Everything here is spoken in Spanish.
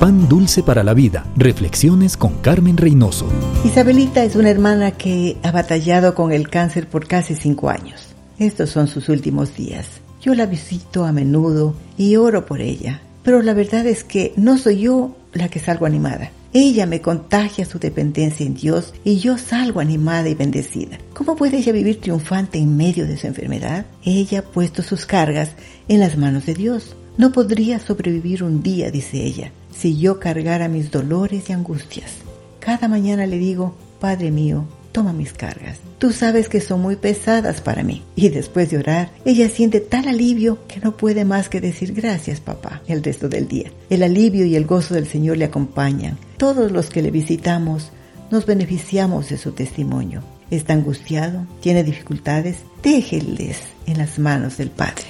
Pan dulce para la vida. Reflexiones con Carmen Reynoso. Isabelita es una hermana que ha batallado con el cáncer por casi cinco años. Estos son sus últimos días. Yo la visito a menudo y oro por ella. Pero la verdad es que no soy yo la que salgo animada. Ella me contagia su dependencia en Dios y yo salgo animada y bendecida. ¿Cómo puede ella vivir triunfante en medio de su enfermedad? Ella ha puesto sus cargas en las manos de Dios. No podría sobrevivir un día, dice ella, si yo cargara mis dolores y angustias. Cada mañana le digo, Padre mío, toma mis cargas. Tú sabes que son muy pesadas para mí. Y después de orar, ella siente tal alivio que no puede más que decir gracias, papá, el resto del día. El alivio y el gozo del Señor le acompañan. Todos los que le visitamos nos beneficiamos de su testimonio. Está angustiado, tiene dificultades, déjeles en las manos del Padre.